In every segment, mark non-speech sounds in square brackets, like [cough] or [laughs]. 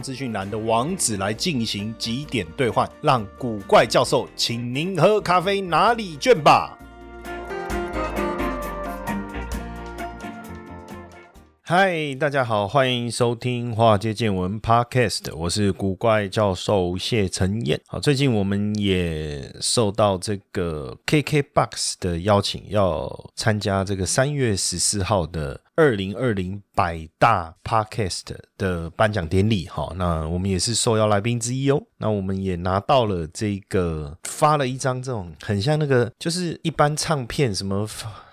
资讯栏的网址来进行几点兑换，让古怪教授请您喝咖啡拿礼券吧。嗨，大家好，欢迎收听《华尔街见闻》Podcast，我是古怪教授谢承彦。好，最近我们也受到这个 KKBOX 的邀请，要参加这个三月十四号的二零二零百大 Podcast 的颁奖典礼。哈，那我们也是受邀来宾之一哦。那我们也拿到了这个发了一张这种很像那个，就是一般唱片什么。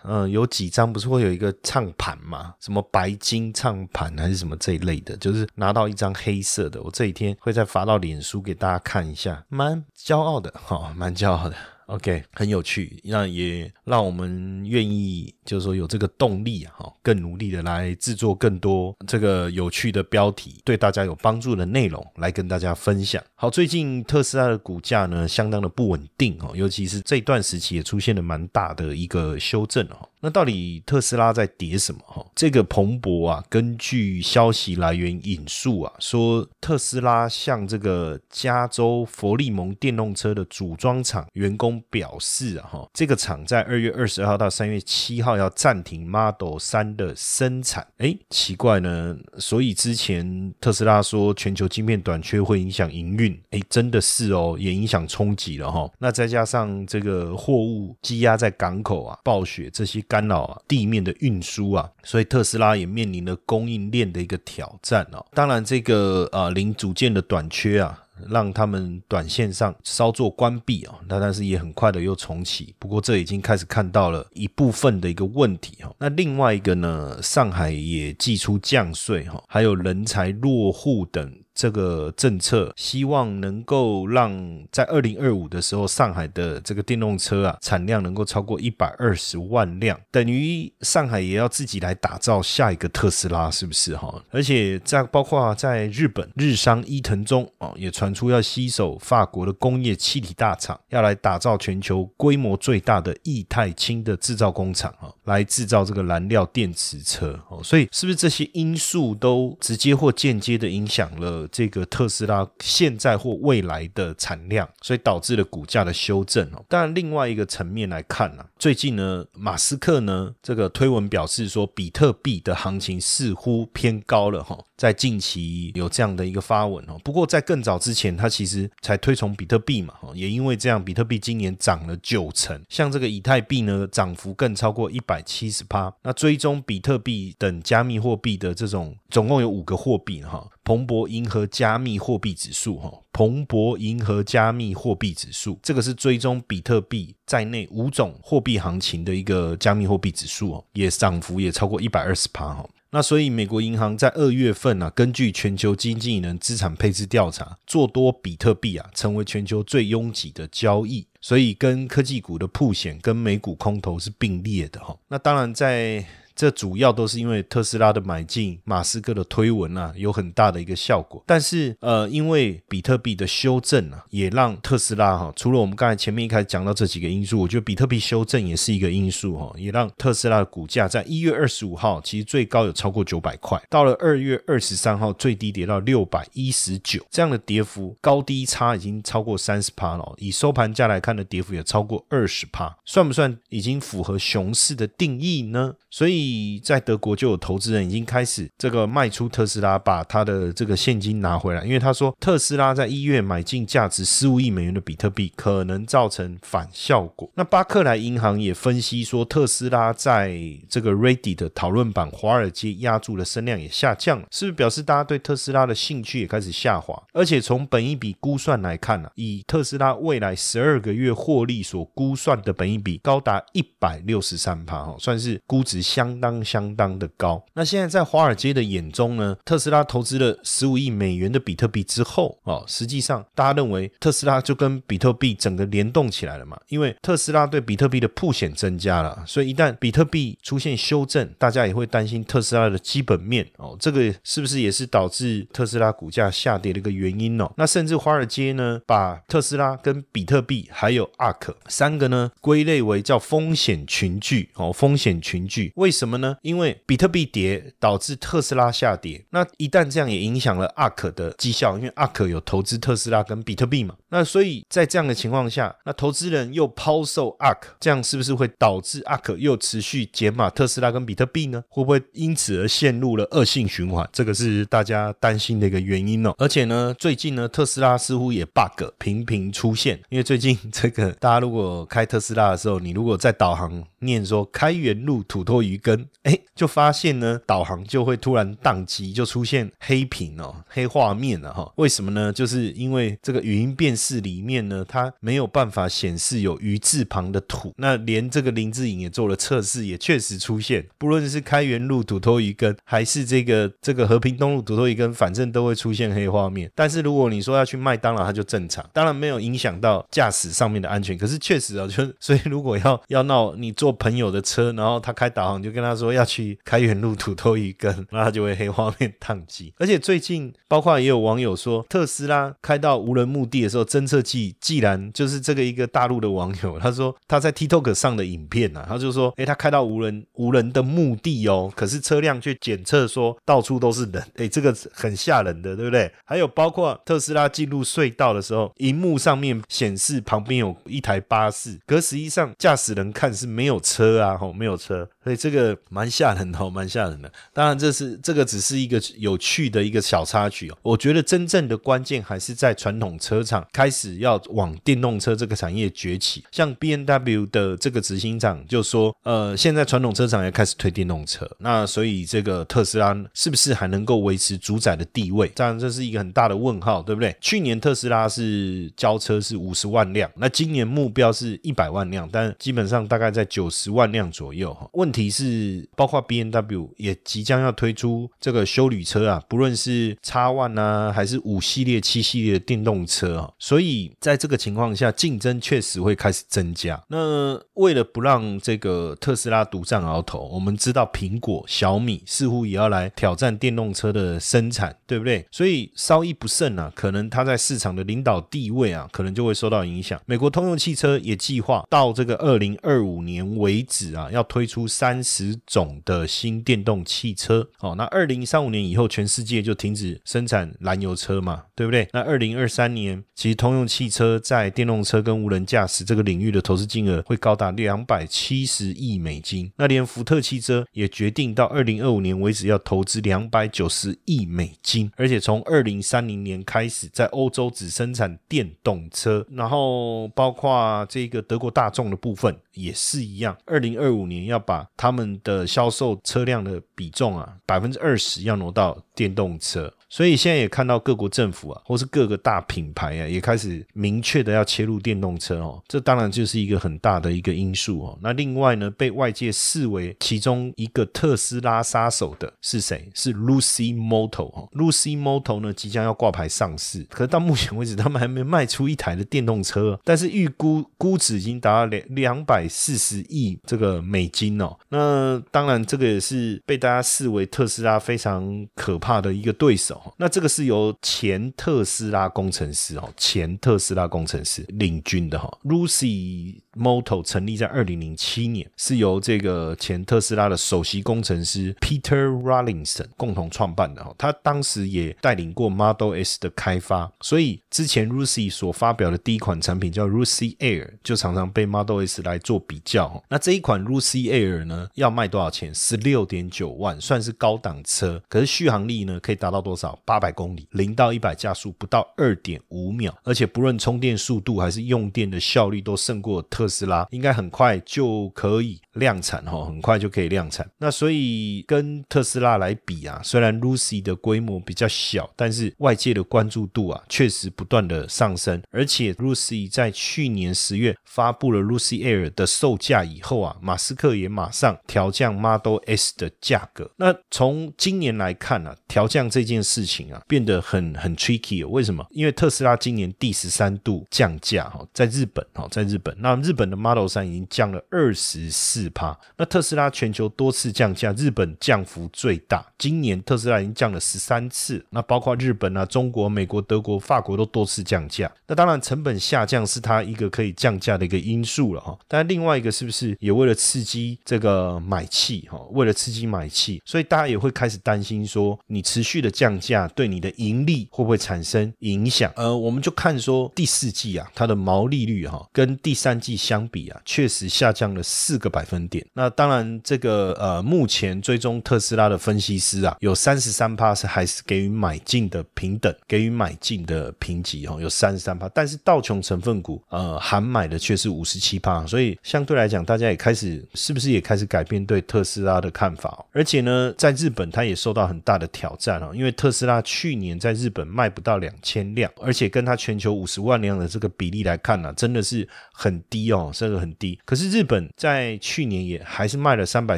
嗯，有几张不是会有一个唱盘嘛？什么白金唱盘还是什么这一类的？就是拿到一张黑色的，我这几天会再发到脸书给大家看一下，蛮骄傲的哈，蛮骄傲的。OK，很有趣，那也让我们愿意，就是说有这个动力哈，更努力的来制作更多这个有趣的标题，对大家有帮助的内容来跟大家分享。好，最近特斯拉的股价呢，相当的不稳定哦，尤其是这段时期也出现了蛮大的一个修正哦。那到底特斯拉在跌什么？哈，这个彭博啊，根据消息来源引述啊，说特斯拉向这个加州佛利蒙电动车的组装厂员工表示啊，哈，这个厂在二月二十号到三月七号要暂停 Model 三的生产。哎，奇怪呢，所以之前特斯拉说全球晶片短缺会影响营运，哎，真的是哦，也影响冲击了哈。那再加上这个货物积压在港口啊，暴雪这些。干扰啊，地面的运输啊，所以特斯拉也面临了供应链的一个挑战哦。当然，这个呃零组件的短缺啊，让他们短线上稍作关闭啊，那但是也很快的又重启。不过这已经开始看到了一部分的一个问题哈。那另外一个呢，上海也寄出降税哈，还有人才落户等。这个政策希望能够让在二零二五的时候，上海的这个电动车啊产量能够超过一百二十万辆，等于上海也要自己来打造下一个特斯拉，是不是哈？而且在包括在日本日商伊藤忠哦，也传出要吸手法国的工业气体大厂，要来打造全球规模最大的液态氢的制造工厂啊，来制造这个燃料电池车哦。所以是不是这些因素都直接或间接的影响了？这个特斯拉现在或未来的产量，所以导致了股价的修正哦。当然，另外一个层面来看呢，最近呢，马斯克呢这个推文表示说，比特币的行情似乎偏高了哈。在近期有这样的一个发文哦。不过在更早之前，他其实才推崇比特币嘛哈。也因为这样，比特币今年涨了九成，像这个以太币呢，涨幅更超过一百七十趴。那追踪比特币等加密货币的这种，总共有五个货币哈。彭博银河加密货币指数，哈，彭博银河加密货币指数，这个是追踪比特币在内五种货币行情的一个加密货币指数哦，也涨幅也超过一百二十趴哈。那所以美国银行在二月份呢，根据全球经济能资产配置调查，做多比特币啊，成为全球最拥挤的交易，所以跟科技股的铺险跟美股空头是并列的哈。那当然在。这主要都是因为特斯拉的买进，马斯克的推文啊，有很大的一个效果。但是，呃，因为比特币的修正啊，也让特斯拉哈，除了我们刚才前面一开始讲到这几个因素，我觉得比特币修正也是一个因素哈，也让特斯拉的股价在一月二十五号其实最高有超过九百块，到了二月二十三号最低跌到六百一十九，这样的跌幅高低差已经超过三十趴了。以收盘价来看的跌幅也超过二十趴，算不算已经符合熊市的定义呢？所以。在德国就有投资人已经开始这个卖出特斯拉，把他的这个现金拿回来，因为他说特斯拉在一月买进价值十五亿美元的比特币，可能造成反效果。那巴克莱银行也分析说，特斯拉在这个 Reddit 的讨论版华尔街压住的声量也下降了，是不是表示大家对特斯拉的兴趣也开始下滑？而且从本一笔估算来看呢，以特斯拉未来十二个月获利所估算的本一笔高达一百六十三帕哈，算是估值相。当相当的高。那现在在华尔街的眼中呢，特斯拉投资了十五亿美元的比特币之后，哦，实际上大家认为特斯拉就跟比特币整个联动起来了嘛？因为特斯拉对比特币的铺险增加了，所以一旦比特币出现修正，大家也会担心特斯拉的基本面哦，这个是不是也是导致特斯拉股价下跌的一个原因哦？那甚至华尔街呢，把特斯拉跟比特币还有 ARK 三个呢归类为叫风险群聚哦，风险群聚为什么什么呢？因为比特币跌导致特斯拉下跌，那一旦这样也影响了 ARK 的绩效，因为 ARK 有投资特斯拉跟比特币嘛，那所以在这样的情况下，那投资人又抛售 ARK，这样是不是会导致 ARK 又持续减码特斯拉跟比特币呢？会不会因此而陷入了恶性循环？这个是大家担心的一个原因哦。而且呢，最近呢，特斯拉似乎也 bug 频频出现，因为最近这个大家如果开特斯拉的时候，你如果在导航念说开源路土托鱼羹，哎，就发现呢，导航就会突然宕机，就出现黑屏哦，黑画面了哈。为什么呢？就是因为这个语音辨识里面呢，它没有办法显示有鱼字旁的土。那连这个林志颖也做了测试，也确实出现，不论是开源路土托鱼根，还是这个这个和平东路土托鱼根，反正都会出现黑画面。但是如果你说要去麦当劳，它就正常，当然没有影响到驾驶上面的安全。可是确实啊，就 [laughs] 所以如果要要闹你坐朋友的车，然后他开导航，就跟他他说要去开源路土托鱼羹，[laughs] 那他就会黑画面宕机。而且最近包括也有网友说，特斯拉开到无人墓地的时候，侦测器既然就是这个一个大陆的网友，[laughs] 他说他在 TikTok 上的影片啊，他就说，哎，他开到无人无人的墓地哦，可是车辆却检测说到处都是人，哎，这个很吓人的，对不对？还有包括特斯拉进入隧道的时候，荧幕上面显示旁边有一台巴士，可实际上驾驶人看是没有车啊，吼，没有车，所以这个蛮吓人的，蛮吓人的。当然，这是这个只是一个有趣的一个小插曲哦。我觉得真正的关键还是在传统车厂开始要往电动车这个产业崛起。像 B N W 的这个执行长就说，呃，现在传统车厂也开始推电动车，那所以这个特斯拉是不是还能够维持主宰的地位？当然，这是一个很大的问号，对不对？去年特斯拉是交车是五十万辆，那今年目标是一百万辆，但基本上大概在九十万辆左右。哈，问题是，是包括 B N W 也即将要推出这个修旅车啊，不论是 X One 啊，还是五系列、七系列的电动车啊，所以在这个情况下，竞争确实会开始增加。那为了不让这个特斯拉独占鳌头，我们知道苹果、小米似乎也要来挑战电动车的生产，对不对？所以稍一不慎啊，可能它在市场的领导地位啊，可能就会受到影响。美国通用汽车也计划到这个二零二五年为止啊，要推出三十十种的新电动汽车。哦，那二零三五年以后，全世界就停止生产燃油车嘛，对不对？那二零二三年，其实通用汽车在电动车跟无人驾驶这个领域的投资金额会高达两百七十亿美金。那连福特汽车也决定到二零二五年为止要投资两百九十亿美金，而且从二零三零年开始，在欧洲只生产电动车，然后包括这个德国大众的部分也是一样，二零二五年要把他们的销售车辆的比重啊百分之二十要挪到电动车。所以现在也看到各国政府啊，或是各个大品牌啊，也开始明确的要切入电动车哦。这当然就是一个很大的一个因素哦。那另外呢，被外界视为其中一个特斯拉杀手的是谁？是 Lucy Moto 哦。Lucy Moto 呢即将要挂牌上市，可是到目前为止他们还没卖出一台的电动车，但是预估估值已经达到两两百四十亿这个美金哦。那当然这个也是被大家视为特斯拉非常可怕的一个对手。那这个是由前特斯拉工程师哦，前特斯拉工程师领军的哈，Lucy Moto 成立在二零零七年，是由这个前特斯拉的首席工程师 Peter Rawlinson 共同创办的哈，他当时也带领过 Model S 的开发，所以之前 Lucy 所发表的第一款产品叫 Lucy Air，就常常被 Model S 来做比较。那这一款 Lucy Air 呢，要卖多少钱？十六点九万，算是高档车，可是续航力呢，可以达到多少？八百公里，零到一百加速不到二点五秒，而且不论充电速度还是用电的效率都胜过特特斯拉，应该很快就可以量产哈，很快就可以量产。那所以跟特斯拉来比啊，虽然 Lucy 的规模比较小，但是外界的关注度啊，确实不断的上升。而且 Lucy 在去年十月发布了 Lucy Air 的售价以后啊，马斯克也马上调降 Model S 的价格。那从今年来看呢，调降这件事情啊，变得很很 tricky。为什么？因为特斯拉今年第十三度降价哈，在日本哈，在日本，那日本的 Model 三已经降了二十四趴。那特斯拉全球多次降价，日本降幅最大。今年特斯拉已经降了十三次，那包括日本啊、中国、美国、德国、法国都多次降价。那当然，成本下降是它一个可以降价的一个因素了哈。但另外一个是不是也为了刺激这个买气哈？为了刺激买气，所以大家也会开始担心说，你持续的降价对你的盈利会不会产生影响？呃，我们就看说第四季啊，它的毛利率哈，跟第三季相比啊，确实下降了四个百分点。那当然，这个呃，目前追踪特斯拉的分析师啊，有三十三趴是还是给予买进的平等，给予买进的评级哈，有三十三趴。但是道琼成分股呃，含买的却是五十七趴，所以相对来讲，大家也开始是不是也开始改变对特斯拉的看法？而且呢，在日本它也受到很大的挑战哦，因为特斯拉去年在日本卖不到两千辆，而且跟它全球五十万辆的这个比例来看呢，真的是很低哦，甚至很低。可是日本在去年也还是卖了三百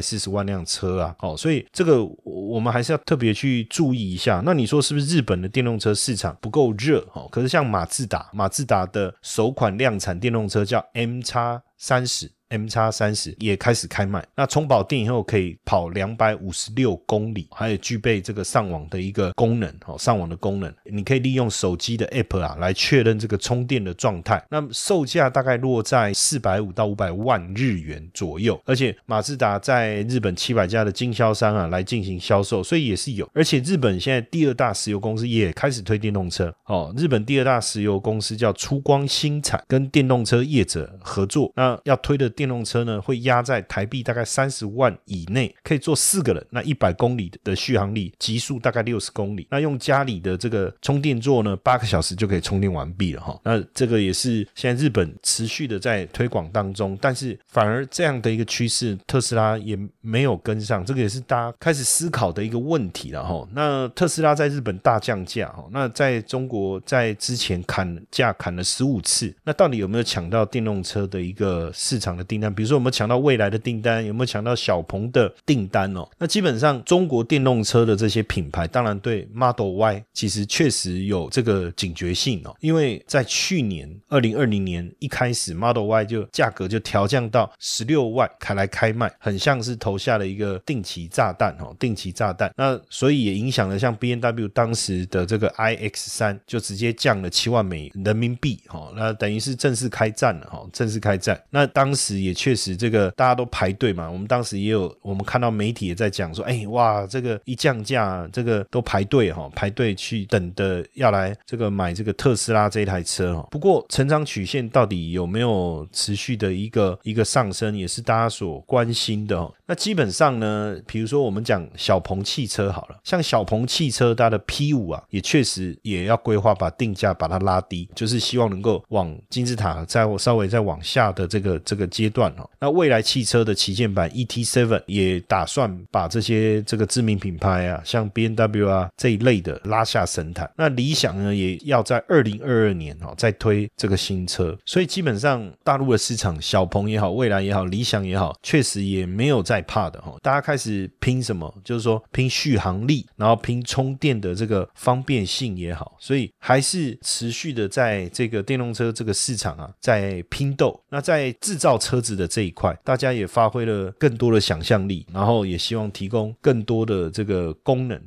四十万辆车啊，哦，所以这个我们还是要特别去注意一下。那你说是不是日本的电动车市场不够热？哦，可是像马自达，马自达的首款量产电动车叫 M 叉三十。M 叉三十也开始开卖，那充饱电以后可以跑两百五十六公里，还有具备这个上网的一个功能，哦，上网的功能，你可以利用手机的 App 啊来确认这个充电的状态。那售价大概落在四百五到五百万日元左右，而且马自达在日本七百家的经销商啊来进行销售，所以也是有。而且日本现在第二大石油公司也开始推电动车，哦，日本第二大石油公司叫出光新产，跟电动车业者合作，那要推的。电动车呢，会压在台币大概三十万以内，可以坐四个人。那一百公里的续航力，极速大概六十公里。那用家里的这个充电座呢，八个小时就可以充电完毕了哈。那这个也是现在日本持续的在推广当中，但是反而这样的一个趋势，特斯拉也没有跟上，这个也是大家开始思考的一个问题了哈。那特斯拉在日本大降价哈，那在中国在之前砍价砍了十五次，那到底有没有抢到电动车的一个市场的？订单，比如说有没有抢到未来的订单，有没有抢到小鹏的订单哦？那基本上中国电动车的这些品牌，当然对 Model Y 其实确实有这个警觉性哦，因为在去年二零二零年一开始，Model Y 就价格就调降到十六万开来开卖，很像是投下了一个定期炸弹哦，定期炸弹。那所以也影响了像 B N W 当时的这个 i X 三就直接降了七万美人民币哈，那等于是正式开战了哈，正式开战。那当时。也确实，这个大家都排队嘛。我们当时也有，我们看到媒体也在讲说，哎，哇，这个一降价，这个都排队哈，排队去等的要来这个买这个特斯拉这一台车哈。不过成长曲线到底有没有持续的一个一个上升，也是大家所关心的。那基本上呢，比如说我们讲小鹏汽车好了，像小鹏汽车它的 P 五啊，也确实也要规划把定价把它拉低，就是希望能够往金字塔再稍微再往下的这个这个阶。段哦，那未来汽车的旗舰版 ET Seven 也打算把这些这个知名品牌啊，像 B N W 啊这一类的拉下神坛。那理想呢，也要在二零二二年哦再推这个新车。所以基本上大陆的市场，小鹏也好，未来也好，理想也好，确实也没有在怕的哈。大家开始拼什么？就是说拼续航力，然后拼充电的这个方便性也好。所以还是持续的在这个电动车这个市场啊，在拼斗。那在制造车。车子的这一块，大家也发挥了更多的想象力，然后也希望提供更多的这个功能。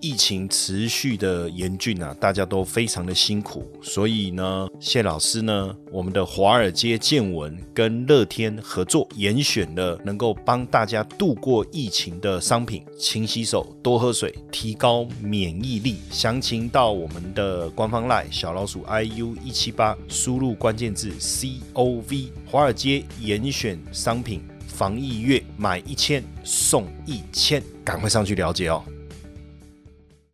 疫情持续的严峻啊，大家都非常的辛苦，所以呢，谢老师呢，我们的华尔街见闻跟乐天合作，严选了能够帮大家度过疫情的商品，勤洗手，多喝水，提高免疫力。详情到我们的官方 LINE 小老鼠 iu 一七八，输入关键字 cov，华尔街严选商品，防疫月买一千送一千，赶快上去了解哦。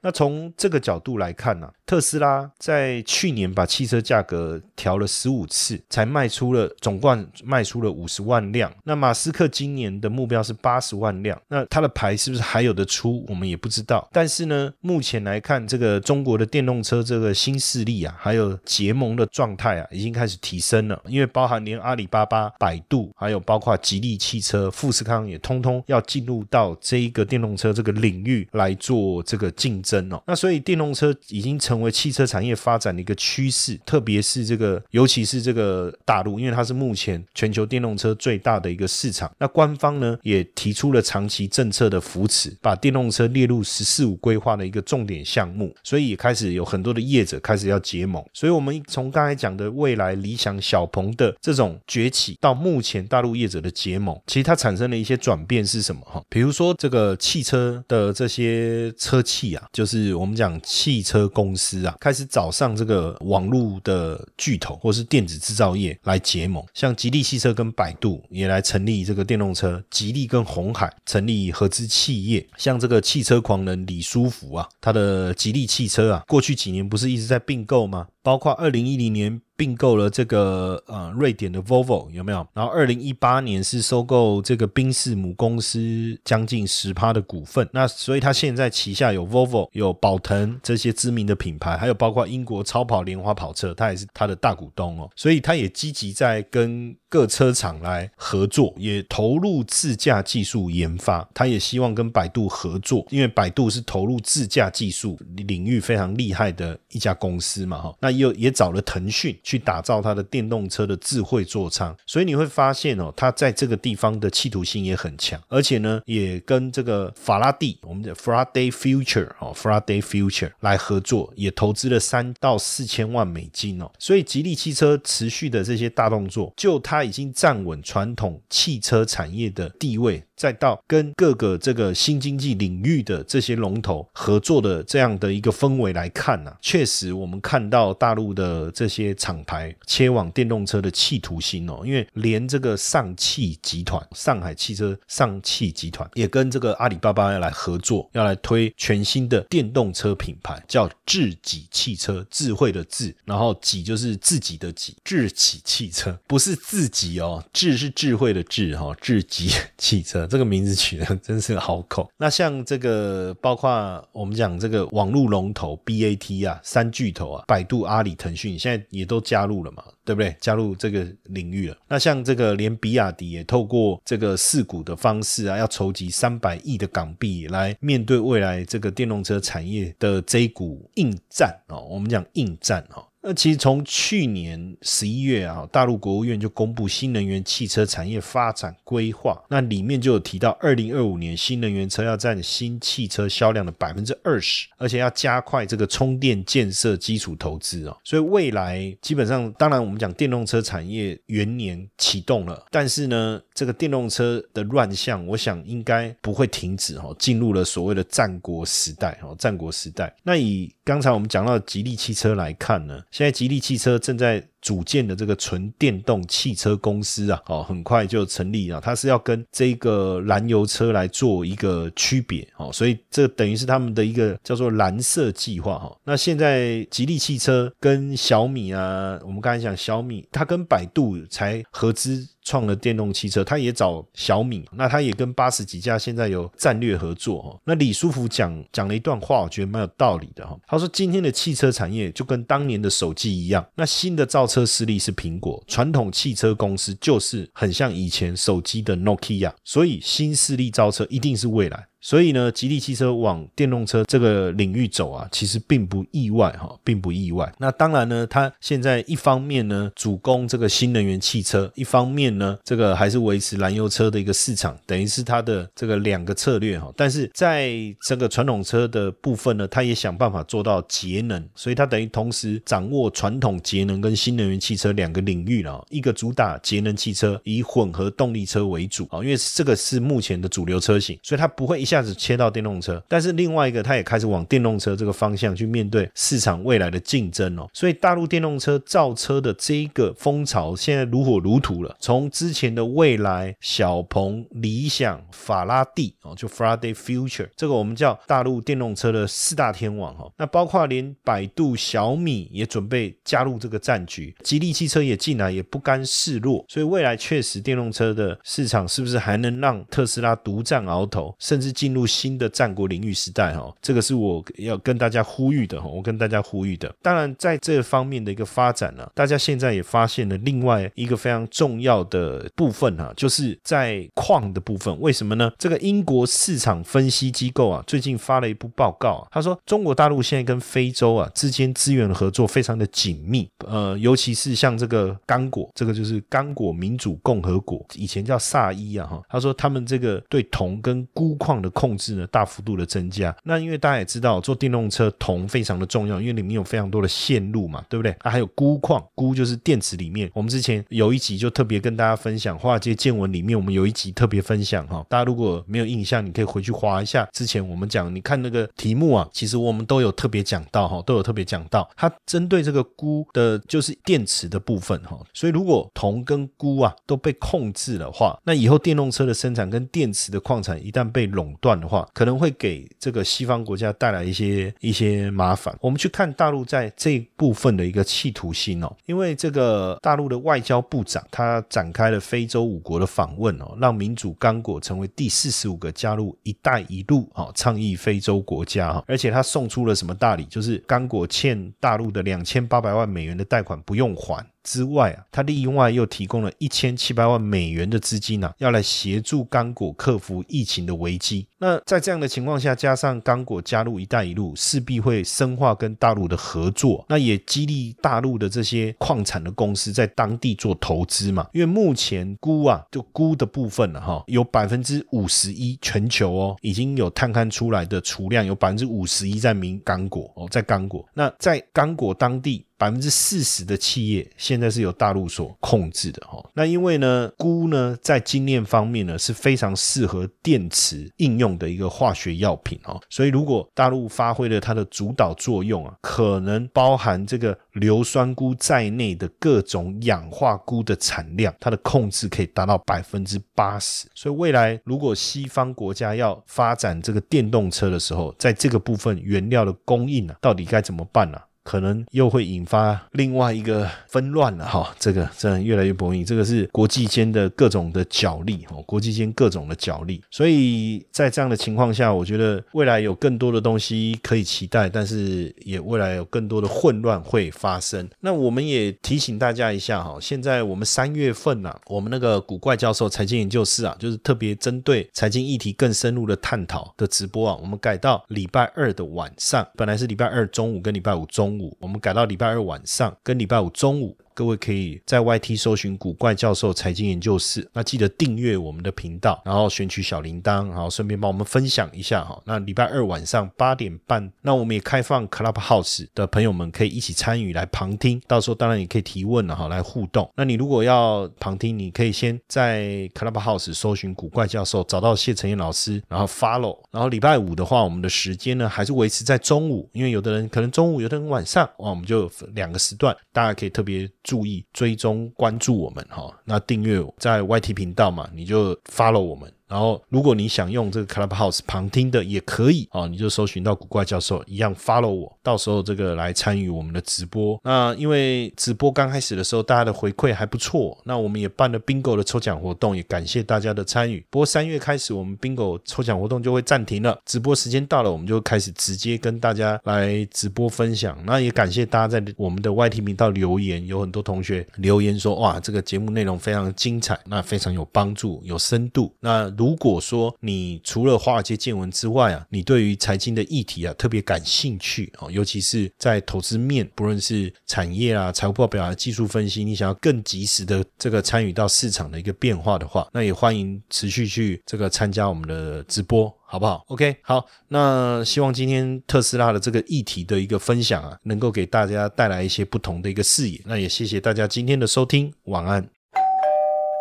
那从这个角度来看呢，特斯拉在去年把汽车价格调了十五次，才卖出了总共卖出了五十万辆。那马斯克今年的目标是八十万辆，那他的牌是不是还有的出？我们也不知道。但是呢，目前来看，这个中国的电动车这个新势力啊，还有结盟的状态啊，已经开始提升了。因为包含连阿里巴巴、百度，还有包括吉利汽车、富士康也通通要进入到这一个电动车这个领域来做这个竞争那所以电动车已经成为汽车产业发展的一个趋势，特别是这个，尤其是这个大陆，因为它是目前全球电动车最大的一个市场。那官方呢也提出了长期政策的扶持，把电动车列入“十四五”规划的一个重点项目，所以也开始有很多的业者开始要结盟。所以，我们从刚才讲的未来理想小鹏的这种崛起，到目前大陆业者的结盟，其实它产生了一些转变是什么？哈，比如说这个汽车的这些车企啊，就是我们讲汽车公司啊，开始找上这个网络的巨头或是电子制造业来结盟，像吉利汽车跟百度也来成立这个电动车，吉利跟红海成立合资企业，像这个汽车狂人李书福啊，他的吉利汽车啊，过去几年不是一直在并购吗？包括二零一零年并购了这个呃瑞典的 Volvo 有没有？然后二零一八年是收购这个宾士母公司将近十趴的股份。那所以它现在旗下有 Volvo、有宝腾这些知名的品牌，还有包括英国超跑莲花跑车，它也是它的大股东哦。所以它也积极在跟各车厂来合作，也投入自驾技术研发。它也希望跟百度合作，因为百度是投入自驾技术领域非常厉害的一家公司嘛哈。那又也找了腾讯去打造它的电动车的智慧座舱，所以你会发现哦，它在这个地方的企图心也很强，而且呢，也跟这个法拉第，我们的 Faraday Future 哦，Faraday Future 来合作，也投资了三到四千万美金哦。所以吉利汽车持续的这些大动作，就它已经站稳传统汽车产业的地位。再到跟各个这个新经济领域的这些龙头合作的这样的一个氛围来看呢，确实我们看到大陆的这些厂牌切往电动车的企图心哦，因为连这个上汽集团、上海汽车上汽集团也跟这个阿里巴巴要来合作，要来推全新的电动车品牌，叫智己汽车，智慧的智，然后己就是自己的己，智己汽车不是自己哦，智是智慧的智哈，智己汽车。这个名字取的 [laughs] 真是好口。那像这个，包括我们讲这个网络龙头 BAT 啊，三巨头啊，百度、阿里、腾讯，现在也都加入了嘛，对不对？加入这个领域了。那像这个，连比亚迪也透过这个四股的方式啊，要筹集三百亿的港币来面对未来这个电动车产业的这股硬战哦。我们讲硬战哈。那其实从去年十一月啊，大陆国务院就公布新能源汽车产业发展规划，那里面就有提到，二零二五年新能源车要占新汽车销量的百分之二十，而且要加快这个充电建设基础投资哦。所以未来基本上，当然我们讲电动车产业元年启动了，但是呢，这个电动车的乱象，我想应该不会停止哦，进入了所谓的战国时代哦，战国时代。那以刚才我们讲到吉利汽车来看呢？现在吉利汽车正在。组建的这个纯电动汽车公司啊，哦，很快就成立了。它是要跟这个燃油车来做一个区别，哦，所以这等于是他们的一个叫做蓝色计划，哈。那现在吉利汽车跟小米啊，我们刚才讲小米，它跟百度才合资创了电动汽车，它也找小米，那它也跟八十几家现在有战略合作，哈。那李书福讲讲了一段话，我觉得蛮有道理的，哈。他说今天的汽车产业就跟当年的手机一样，那新的造车。车势力是苹果，传统汽车公司就是很像以前手机的 Nokia，所以新势力造车一定是未来。所以呢，吉利汽车往电动车这个领域走啊，其实并不意外哈，并不意外。那当然呢，它现在一方面呢主攻这个新能源汽车，一方面呢这个还是维持燃油车的一个市场，等于是它的这个两个策略哈。但是在这个传统车的部分呢，它也想办法做到节能，所以它等于同时掌握传统节能跟新能源汽车两个领域了。一个主打节能汽车，以混合动力车为主啊，因为这个是目前的主流车型，所以它不会一下。下子切到电动车，但是另外一个它也开始往电动车这个方向去面对市场未来的竞争哦。所以大陆电动车造车的这一个风潮现在如火如荼了。从之前的蔚来、小鹏、理想、法拉第哦，就 Friday Future 这个我们叫大陆电动车的四大天王哈。那包括连百度、小米也准备加入这个战局，吉利汽车也进来，也不甘示弱。所以未来确实电动车的市场是不是还能让特斯拉独占鳌头，甚至进入新的战国领域时代？哈，这个是我要跟大家呼吁的哈。我跟大家呼吁的。当然，在这方面的一个发展呢，大家现在也发现了另外一个非常重要的部分哈，就是在矿的部分。为什么呢？这个英国市场分析机构啊，最近发了一部报告啊，他说中国大陆现在跟非洲啊之间资源合作非常的紧密，呃，尤其是像这个刚果，这个就是刚果民主共和国，以前叫萨伊啊哈。他说他们这个对铜跟钴矿的控制呢，大幅度的增加。那因为大家也知道，做电动车铜非常的重要，因为里面有非常多的线路嘛，对不对？啊，还有钴矿，钴就是电池里面。我们之前有一集就特别跟大家分享华尔街见闻里面，我们有一集特别分享哈。大家如果没有印象，你可以回去划一下之前我们讲，你看那个题目啊，其实我们都有特别讲到哈，都有特别讲到，它针对这个钴的就是电池的部分哈。所以如果铜跟钴啊都被控制的话，那以后电动车的生产跟电池的矿产一旦被垄断的话，可能会给这个西方国家带来一些一些麻烦。我们去看大陆在这部分的一个企图心哦，因为这个大陆的外交部长他展开了非洲五国的访问哦，让民主刚果成为第四十五个加入“一带一路”哦倡议非洲国家哈，而且他送出了什么大礼？就是刚果欠大陆的两千八百万美元的贷款不用还。之外啊，他另外又提供了一千七百万美元的资金呢，要来协助刚果克服疫情的危机。那在这样的情况下，加上刚果加入“一带一路”，势必会深化跟大陆的合作，那也激励大陆的这些矿产的公司在当地做投资嘛。因为目前钴啊，就钴的部分了哈，有百分之五十一全球哦，已经有探勘出来的储量有百分之五十一在明刚果哦，在刚果。那在刚果当地。百分之四十的企业现在是由大陆所控制的哈，那因为呢，钴呢在精炼方面呢是非常适合电池应用的一个化学药品哦，所以如果大陆发挥了它的主导作用啊，可能包含这个硫酸钴在内的各种氧化钴的产量，它的控制可以达到百分之八十。所以未来如果西方国家要发展这个电动车的时候，在这个部分原料的供应啊，到底该怎么办呢？可能又会引发另外一个纷乱了哈，这个真的越来越不容易。这个是国际间的各种的角力哦，国际间各种的角力。所以在这样的情况下，我觉得未来有更多的东西可以期待，但是也未来有更多的混乱会发生。那我们也提醒大家一下哈，现在我们三月份呐，我们那个古怪教授财经研究室啊，就是特别针对财经议题更深入的探讨的直播啊，我们改到礼拜二的晚上，本来是礼拜二中午跟礼拜五中。我们改到礼拜二晚上跟礼拜五中午。各位可以在 YT 搜寻“古怪教授财经研究室”，那记得订阅我们的频道，然后选取小铃铛，然后顺便帮我们分享一下哈。那礼拜二晚上八点半，那我们也开放 Clubhouse 的朋友们可以一起参与来旁听，到时候当然也可以提问了哈，来互动。那你如果要旁听，你可以先在 Clubhouse 搜寻“古怪教授”，找到谢承彦老师，然后 Follow。然后礼拜五的话，我们的时间呢还是维持在中午，因为有的人可能中午，有的人晚上，哇，我们就两个时段，大家可以特别。注意追踪关注我们哈，那订阅在 YT 频道嘛，你就 follow 我们。然后，如果你想用这个 Clubhouse 旁听的也可以啊，你就搜寻到古怪教授一样 follow 我，到时候这个来参与我们的直播。那因为直播刚开始的时候，大家的回馈还不错，那我们也办了 Bingo 的抽奖活动，也感谢大家的参与。不过三月开始，我们 Bingo 抽奖活动就会暂停了，直播时间到了，我们就开始直接跟大家来直播分享。那也感谢大家在我们的 YT 频道留言，有很多同学留言说，哇，这个节目内容非常精彩，那非常有帮助，有深度。那如果说你除了华尔街见闻之外啊，你对于财经的议题啊特别感兴趣哦，尤其是在投资面，不论是产业啊、财务报表啊、技术分析，你想要更及时的这个参与到市场的一个变化的话，那也欢迎持续去这个参加我们的直播，好不好？OK，好，那希望今天特斯拉的这个议题的一个分享啊，能够给大家带来一些不同的一个视野。那也谢谢大家今天的收听，晚安。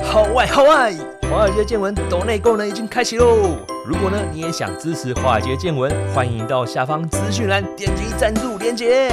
好外好外！华尔街见闻抖内功能已经开启喽！如果呢你也想支持华尔街见闻，欢迎到下方资讯栏点击赞助连接。